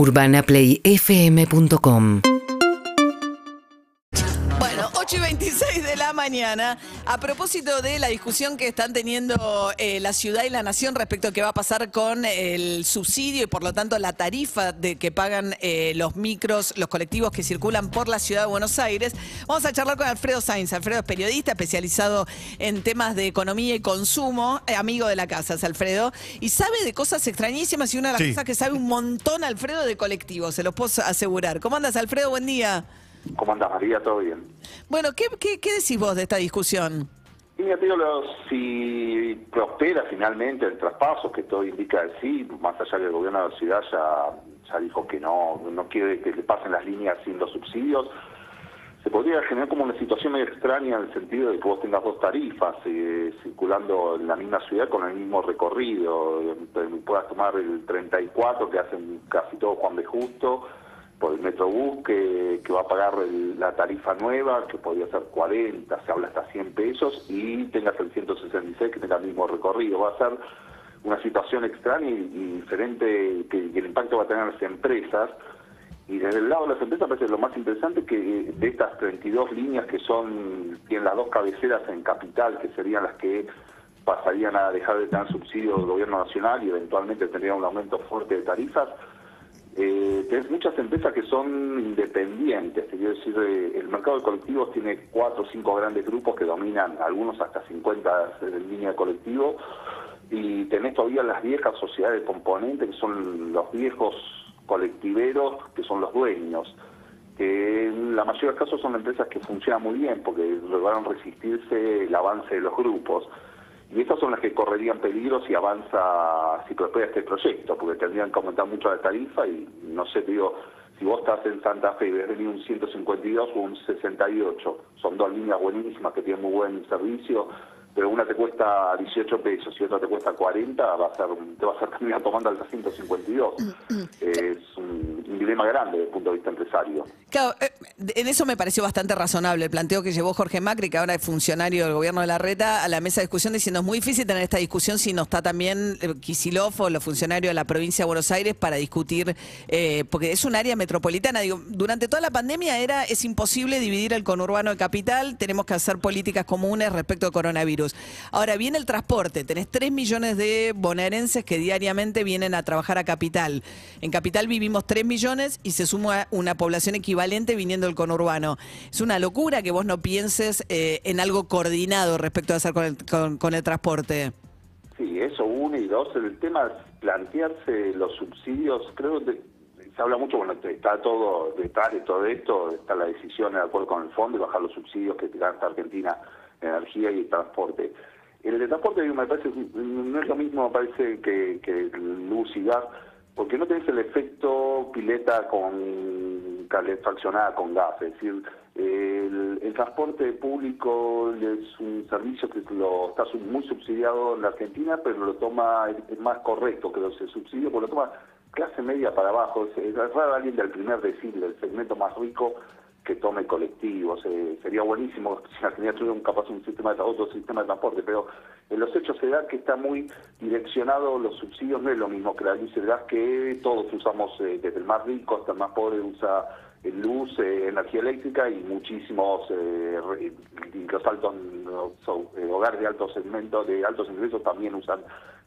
UrbanaPlayFM.com 8 y 26 de la mañana. A propósito de la discusión que están teniendo eh, la ciudad y la nación respecto a qué va a pasar con el subsidio y por lo tanto la tarifa de que pagan eh, los micros, los colectivos que circulan por la ciudad de Buenos Aires, vamos a charlar con Alfredo Sainz. Alfredo es periodista especializado en temas de economía y consumo, eh, amigo de la casa, es Alfredo, y sabe de cosas extrañísimas y una de las Sí. cosas que sabe un montón, Alfredo, de colectivos, se los puedo asegurar. ¿Cómo andas, Alfredo? Buen día. ¿Cómo andás, María? ¿Todo bien? Bueno, ¿qué, qué, qué decís vos de esta discusión? Si prospera finalmente el traspaso, que todo indica que sí, más allá que el gobierno de la ciudad ya, ya dijo que no, no quiere que le pasen las líneas sin los subsidios, se podría generar como una situación medio extraña en el sentido de que vos tengas dos tarifas eh, circulando en la misma ciudad con el mismo recorrido. Eh, Puedas tomar el 34 que hacen casi todo Juan de Justo, por el Metrobús que, que va a pagar la tarifa nueva, que podría ser 40, se habla hasta 100 pesos, y tengas el 166 que tenga el mismo recorrido. Va a ser una situación extraña y, diferente que, que el impacto va a tener en las empresas. Y desde el lado de las empresas parece lo más interesante que eh, de estas 32 líneas que son, tienen las dos cabeceras en capital, que serían las que pasarían a dejar de tener subsidio del gobierno nacional y eventualmente tendrían un aumento fuerte de tarifas, eh, tenés muchas empresas que son independientes, te quiero decir, eh, el mercado de colectivos tiene cuatro o cinco grandes grupos que dominan, algunos hasta 50 en línea de colectivo, y tenés todavía las viejas sociedades de componentes, que son los viejos colectiveros, que son los dueños, que en la mayoría de los casos son empresas que funcionan muy bien, porque lograron resistirse el avance de los grupos. Y estas son las que correrían peligro si avanza, si prospera este proyecto, porque tendrían que aumentar mucho la tarifa y no sé, te digo, si vos estás en Santa Fe y ves venir un 152 o un 68, son dos líneas buenísimas que tienen muy buen servicio, pero una te cuesta 18 pesos y otra te cuesta 40, va a ser, te vas a terminar tomando hasta 152. es dilema grande desde el punto de vista empresario. Claro, eh, en eso me pareció bastante razonable el planteo que llevó Jorge Macri, que ahora es funcionario del gobierno de la Reta, a la mesa de discusión diciendo es muy difícil tener esta discusión si no está también eh, Kicillof o los funcionarios de la provincia de Buenos Aires para discutir, eh, porque es un área metropolitana. Digo, durante toda la pandemia era es imposible dividir el conurbano de capital, tenemos que hacer políticas comunes respecto al coronavirus. Ahora viene el transporte, tenés 3 millones de bonaerenses que diariamente vienen a trabajar a capital. En capital vivimos 3 millones y se suma una población equivalente viniendo del conurbano. Es una locura que vos no pienses eh, en algo coordinado respecto a hacer con el, transporte. Sí, eso uno y dos, el tema es plantearse los subsidios, creo que se habla mucho, bueno, está todo detrás de todo esto, está la decisión de acuerdo con el fondo de bajar los subsidios que gasta Argentina en energía y transporte. El de transporte me parece, no es lo mismo me parece que, que luz y gas, porque no tenés el efecto pileta con calefaccionada con gas, es decir, el, transporte público es un servicio que lo está muy subsidiado en la Argentina, pero lo toma, es más correcto que ese subsidio, porque lo toma clase media para abajo, es, es raro alguien del primer decil, del segmento más rico, que tome colectivos. Eh, sería buenísimo si Argentina tuviera un, capaz un sistema de otro sistema de transporte, pero en los hechos se da que está muy direccionado, los subsidios no es lo mismo que la luz el gas, que todos usamos, eh, desde el más rico hasta el más pobre usa eh, luz, eh, energía eléctrica y muchísimos, eh, los altos los, eh, hogares de altos segmentos, de altos ingresos también usan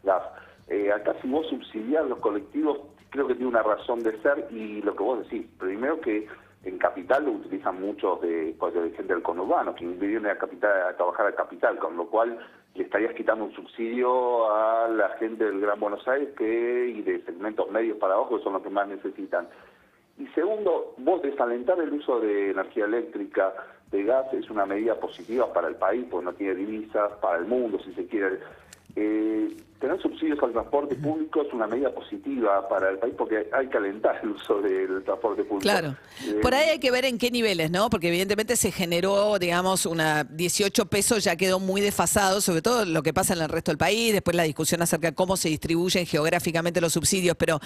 gas. Eh, acá si vos subsidias los colectivos, creo que tiene una razón de ser y lo que vos decís, primero que en capital lo utilizan muchos de, pues, de gente del conurbano, que vienen a capital a trabajar a capital, con lo cual le estarías quitando un subsidio a la gente del Gran Buenos Aires que y de segmentos medios para abajo que son los que más necesitan. Y segundo, vos desalentar el uso de energía eléctrica, de gas, es una medida positiva para el país, porque no tiene divisas, para el mundo, si se quiere. Eh, tener subsidios al transporte público es una medida positiva para el país porque hay que alentar el uso del transporte público. Claro. Eh, Por ahí hay que ver en qué niveles, ¿no? Porque evidentemente se generó, digamos, una 18 pesos, ya quedó muy desfasado, sobre todo lo que pasa en el resto del país, después la discusión acerca de cómo se distribuyen geográficamente los subsidios, pero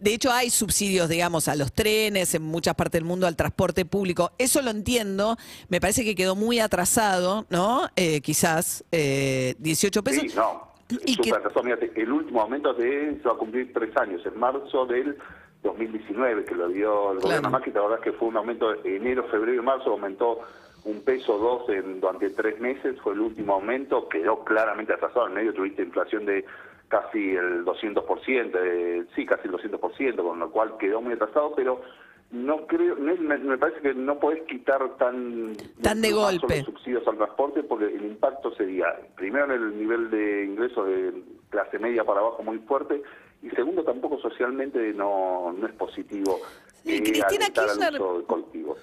de hecho hay subsidios, digamos, a los trenes, en muchas partes del mundo, al transporte público. Eso lo entiendo, me parece que quedó muy atrasado, ¿no? Eh, quizás, eh, 18 pesos. Sí, no. Y Súper que- el último aumento de, se va a cumplir tres años, en marzo del 2019 que lo dio el gobierno Claro. Macri, la verdad es que fue un aumento de enero, febrero y marzo, aumentó un peso dos en, durante tres meses, fue el último aumento, quedó claramente atrasado, en medio tuviste inflación de casi el 200%, eh, sí, casi el 200%, con lo cual quedó muy atrasado, pero no creo, me, me parece que no podés quitar tan, Tan de golpe. los subsidios al transporte porque el impacto sería, primero en el nivel de ingreso de clase media para abajo muy fuerte y segundo tampoco socialmente no, no es positivo Sí, eh, Cristina Kirchner-.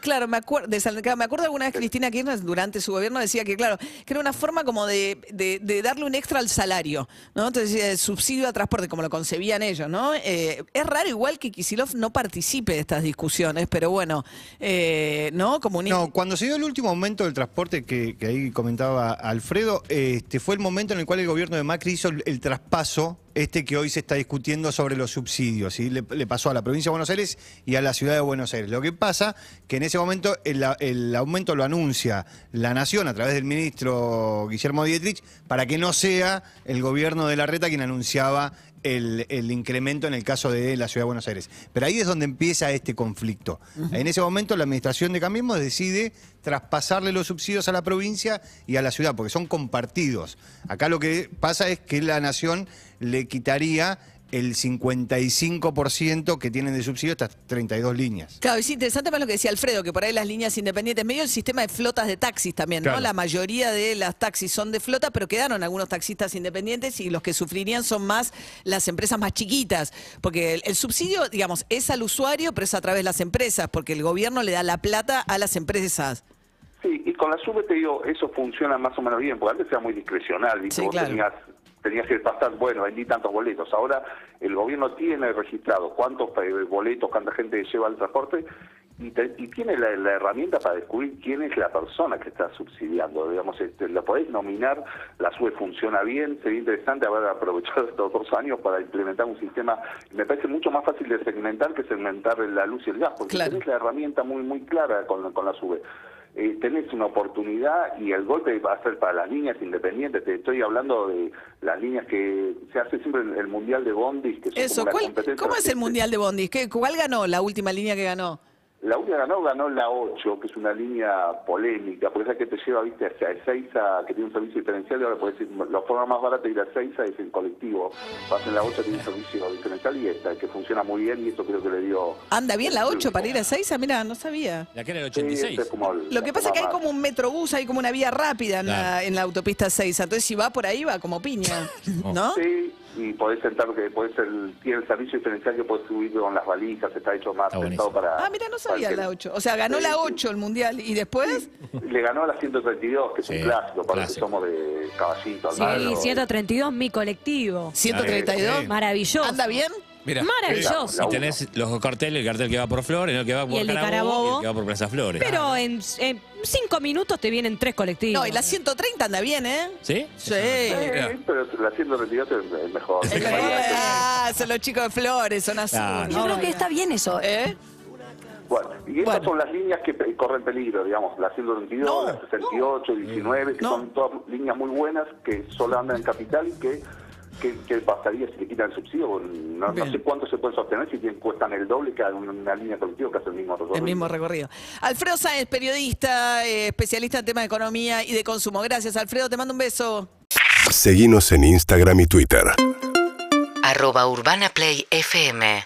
Claro, me acuerdo, de me acuerdo alguna vez Cristina Kirchner durante su gobierno decía que, claro, que era una forma como de, de- de darle un extra al salario, ¿no? Entonces, decía, el subsidio a transporte, como lo concebían ellos, ¿no? Eh, es raro igual que Kisilov no participe de estas discusiones, pero bueno, eh, ¿no? Como un... No, cuando se dio el último aumento del transporte que, que ahí comentaba Alfredo, este fue el momento en el cual el gobierno de Macri hizo el, el traspaso este que hoy se está discutiendo sobre los subsidios. ¿sí? Le, le pasó a la provincia de Buenos Aires y a la ciudad de Buenos Aires. Lo que pasa que en ese momento el, el aumento lo anuncia la Nación a través del ministro Guillermo Dietrich para que no sea el gobierno de la reta quien anunciaba el, el incremento en el caso de la ciudad de Buenos Aires. Pero ahí es donde empieza este conflicto. En ese momento la administración de Cambiemos decide traspasarle los subsidios a la provincia y a la ciudad, porque son compartidos. Acá lo que pasa es que la nación le quitaría el 55% que tienen de subsidio estas 32 líneas. Claro, es interesante más lo que decía Alfredo, que por ahí las líneas independientes, medio el sistema de flotas de taxis también, ¿no? La mayoría de las taxis son de flota, pero quedaron algunos taxistas independientes y los que sufrirían son más las empresas más chiquitas, porque el, el subsidio, digamos, es al usuario, pero es a través de las empresas, porque el gobierno le da la plata a las empresas. Sí, y con la SUBE te digo, eso funciona más o menos bien, porque antes era muy discrecional, ¿viste? Sí, Vos claro. tenías, tenías que pasar, bueno, vendí tantos boletos. Ahora el gobierno tiene registrado cuántos eh, boletos, cuánta gente lleva el transporte y, te- y tiene la, la herramienta para descubrir quién es la persona que está subsidiando. Digamos, este, lo podés nominar, la SUBE funciona bien, sería interesante haber aprovechado estos dos años para implementar un sistema, me parece mucho más fácil de segmentar que segmentar la luz y el gas, porque Claro. tenés la herramienta muy muy clara con, con la SUBE eh, tenés una oportunidad y el golpe va a ser para las líneas independientes. Te estoy hablando de las líneas que se hace siempre el Mundial de Bondis. Que son Eso, como la ¿cuál- competencia ¿cómo es el Mundial de Bondis? ¿Qué, ¿Cuál ganó la última línea que ganó? La única que ganó, ganó la 8, que es una línea polémica, porque esa que te lleva, viste, hacia Ezeiza, que tiene un servicio diferencial, y ahora puedes ir, la forma más barata de ir a Ezeiza es el colectivo. Vas en la 8, tiene un servicio diferencial y esta, que funciona muy bien, y eso creo que le dio... ¿Anda bien la 8 para ir a Seiza? Mira, no sabía. La que era el Sí, 86. este es como el- Lo que pasa es que hay como un metrobús, hay como una vía rápida en, la, en la autopista 6. Entonces, si va por ahí, va como piña. ¿No? Sí, y podés sentar, que podés el, tiene el servicio diferencial que podés subir con las valijas, está hecho más Está pensado para... Ah, mira, no sabía que- la 8. O sea, ganó Sí, la sí. 8 el mundial. ¿Y después? Le ganó a la 132, que es Sí, un clásico, para los que clásico. somos de caballito. al Sí, palo. 132, mi colectivo. 132. Sí. Maravilloso. ¿Anda bien? Mira. Maravilloso. Y tenés los carteles, el cartel que va por Flores, el que va por Y el de Carabobo, Carabobo. y el que va por Plaza Flores. Pero en, en cinco minutos te vienen tres colectivos. No, y la 130 anda bien, ¿eh? ¿Sí? Sí. Sí, pero la 132 es es mejor. El mejor- ah, son los chicos de Flores, son azul. Claro. Yo creo que está bien eso. ¿Eh? Bueno, y estas Bueno. son las líneas que corren peligro, digamos, la 122, No, la 68, 19, que No. son todas líneas muy buenas, que solo andan en capital y que, que, que pasaría si le quitan el subsidio. No, no Bien. sé cuánto se puede sostener si tienen, cuestan el doble que una, una línea colectiva que hace el mismo recorrido. El mismo recorrido. Alfredo Sáenz, periodista, eh, especialista en temas de economía y de consumo. Gracias, Alfredo. Te mando un beso. Seguinos en Instagram y Twitter. arroba Urbana Play FM